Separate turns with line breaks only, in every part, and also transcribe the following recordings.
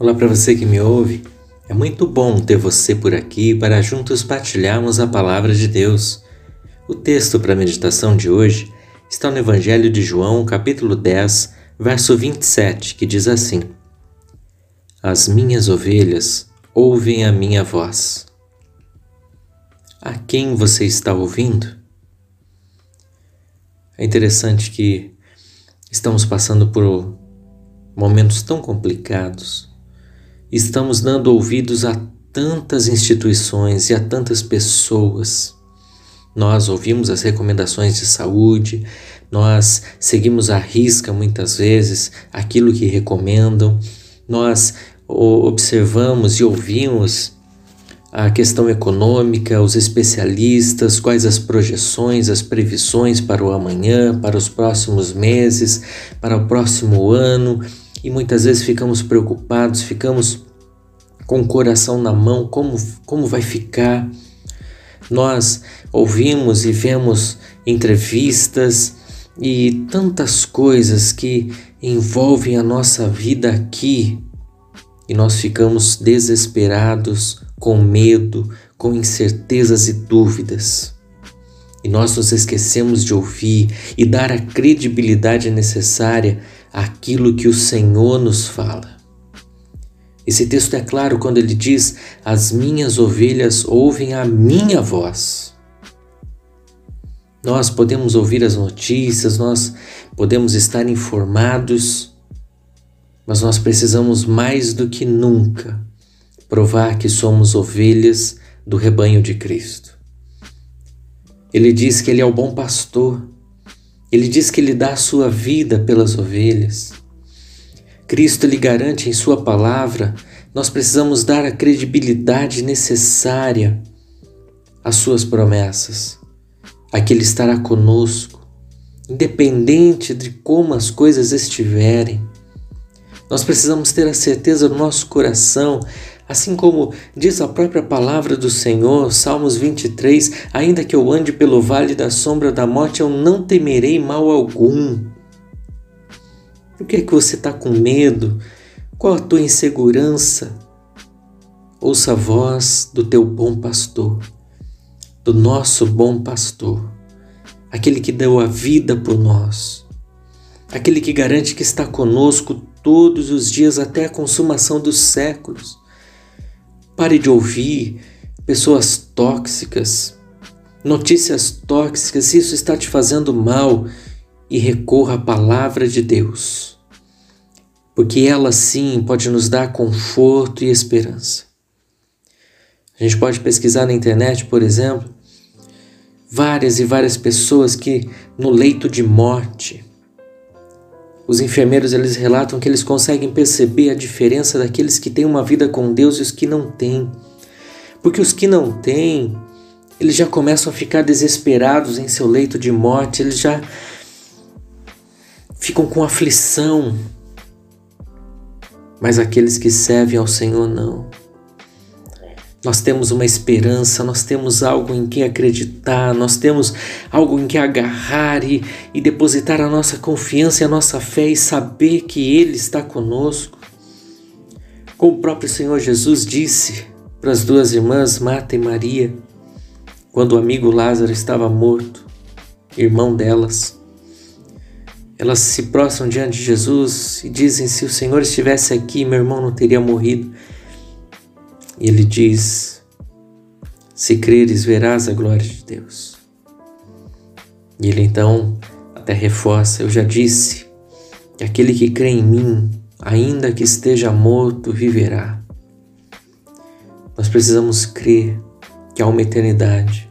Olá para você que me ouve. É muito bom ter você por aqui para juntos partilharmos a palavra de Deus. O texto para a meditação de hoje está no Evangelho de João, capítulo 10, verso 27, que diz assim: As minhas ovelhas ouvem a minha voz. A quem você está ouvindo? É interessante que estamos passando por momentos tão complicados. Estamos dando ouvidos a tantas instituições e a tantas pessoas. Nós ouvimos as recomendações de saúde, nós seguimos à risca muitas vezes aquilo que recomendam, nós observamos e ouvimos a questão econômica, os especialistas, quais as projeções, as previsões para o amanhã, para os próximos meses, para o próximo ano, e muitas vezes ficamos preocupados, ficamos com o coração na mão, como, como vai ficar? Nós ouvimos e vemos entrevistas e tantas coisas que envolvem a nossa vida aqui e nós ficamos desesperados, com medo, com incertezas e dúvidas. E nós nos esquecemos de ouvir e dar a credibilidade necessária àquilo que o Senhor nos fala. Esse texto é claro quando ele diz: As minhas ovelhas ouvem a minha voz. Nós podemos ouvir as notícias, nós podemos estar informados, mas nós precisamos mais do que nunca provar que somos ovelhas do rebanho de Cristo. Ele diz que Ele é o bom pastor, ele diz que Ele dá a sua vida pelas ovelhas. Cristo lhe garante em Sua palavra, nós precisamos dar a credibilidade necessária às Suas promessas, a que Ele estará conosco, independente de como as coisas estiverem. Nós precisamos ter a certeza no nosso coração Assim como diz a própria palavra do Senhor, Salmos 23, ainda que eu ande pelo vale da sombra da morte, eu não temerei mal algum. Por que é que você está com medo? Qual a tua insegurança? Ouça a voz do teu bom pastor, do nosso bom pastor, aquele que deu a vida por nós, aquele que garante que está conosco todos os dias até a consumação dos séculos Pare de ouvir pessoas tóxicas, notícias tóxicas, isso está te fazendo mal e recorra à palavra de Deus, porque ela sim pode nos dar conforto e esperança. A gente pode pesquisar na internet, por exemplo, várias e várias pessoas que no leito de morte os enfermeiros eles relatam que eles conseguem perceber a diferença daqueles que têm uma vida com Deus e os que não têm. Porque os que não têm, eles já começam a ficar desesperados em seu leito de morte, eles já ficam com aflição. Mas aqueles que servem ao Senhor não. Nós temos uma esperança, nós temos algo em que acreditar, nós temos algo em que agarrar e, e depositar a nossa confiança e a nossa fé e saber que Ele está conosco. Como o próprio Senhor Jesus disse para as duas irmãs, Marta e Maria, quando o amigo Lázaro estava morto, irmão delas. Elas se prostram diante de Jesus e dizem: Se o Senhor estivesse aqui, meu irmão não teria morrido. E ele diz: Se creres, verás a glória de Deus. E ele então até reforça: Eu já disse que aquele que crê em mim, ainda que esteja morto, viverá. Nós precisamos crer que há uma eternidade.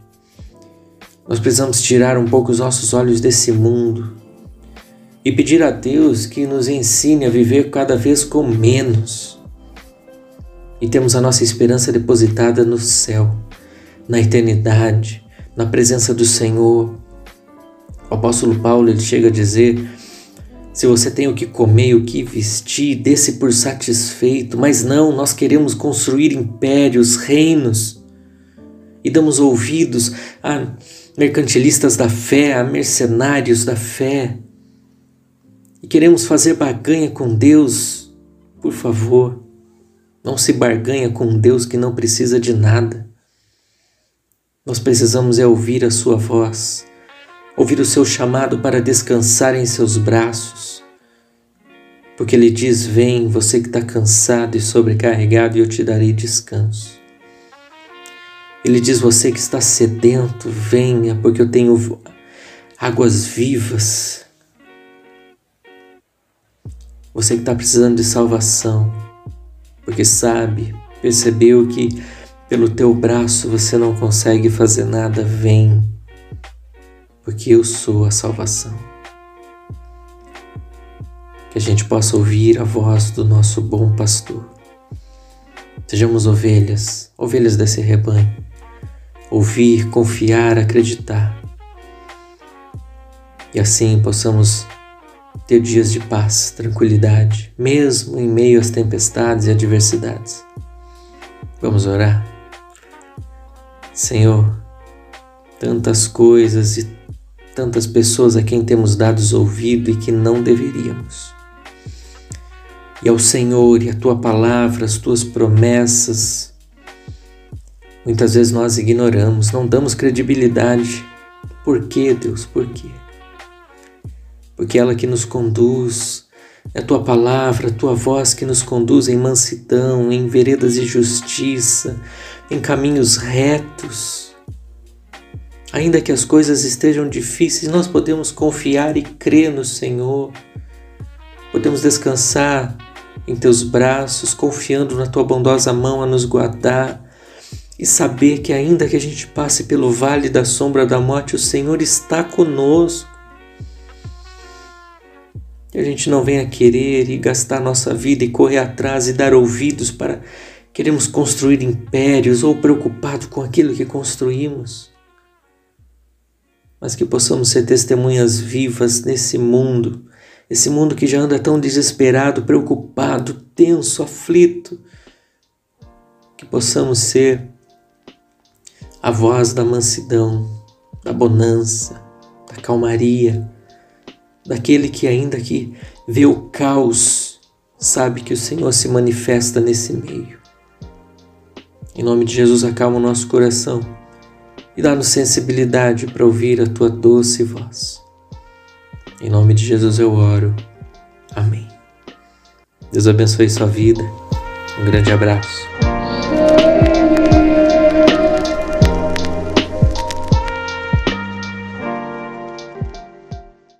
Nós precisamos tirar um pouco os nossos olhos desse mundo e pedir a Deus que nos ensine a viver cada vez com menos e temos a nossa esperança depositada no céu, na eternidade, na presença do Senhor. O apóstolo Paulo ele chega a dizer: se você tem o que comer o que vestir, desse por satisfeito, mas não, nós queremos construir impérios, reinos. e damos ouvidos a mercantilistas da fé, a mercenários da fé, e queremos fazer barganha com Deus, por favor, não se barganha com um Deus que não precisa de nada. Nós precisamos é ouvir a sua voz, ouvir o seu chamado para descansar em seus braços. Porque ele diz: Vem, você que está cansado e sobrecarregado, e eu te darei descanso. Ele diz: Você que está sedento, venha, porque eu tenho águas vivas. Você que está precisando de salvação, porque sabe, percebeu que pelo teu braço você não consegue fazer nada, vem, porque eu sou a salvação. Que a gente possa ouvir a voz do nosso bom pastor. Sejamos ovelhas, ovelhas desse rebanho. Ouvir, confiar, acreditar. E assim possamos ter dias de paz, tranquilidade, mesmo em meio às tempestades e adversidades. Vamos orar? Senhor, tantas coisas e tantas pessoas a quem temos dado ouvido e que não deveríamos. E ao Senhor e a tua palavra, as tuas promessas, muitas vezes nós ignoramos, não damos credibilidade. Por quê, Deus? Por quê? Porque ela que nos conduz, é a tua palavra, a tua voz que nos conduz em mansidão, em veredas de justiça, em caminhos retos. Ainda que as coisas estejam difíceis, nós podemos confiar e crer no Senhor. Podemos descansar em teus braços, confiando na tua bondosa mão a nos guardar e saber que, ainda que a gente passe pelo vale da sombra da morte, o Senhor está conosco. Que a gente não venha querer e gastar nossa vida e correr atrás e dar ouvidos para Queremos construir impérios ou preocupados com aquilo que construímos, mas que possamos ser testemunhas vivas nesse mundo, esse mundo que já anda tão desesperado, preocupado, tenso, aflito, que possamos ser a voz da mansidão, da bonança, da calmaria, daquele que ainda que vê o caos, sabe que o Senhor se manifesta nesse meio. Em nome de Jesus, acalma o nosso coração e dá-nos sensibilidade para ouvir a tua doce voz. Em nome de Jesus eu oro. Amém. Deus abençoe sua vida. Um grande abraço.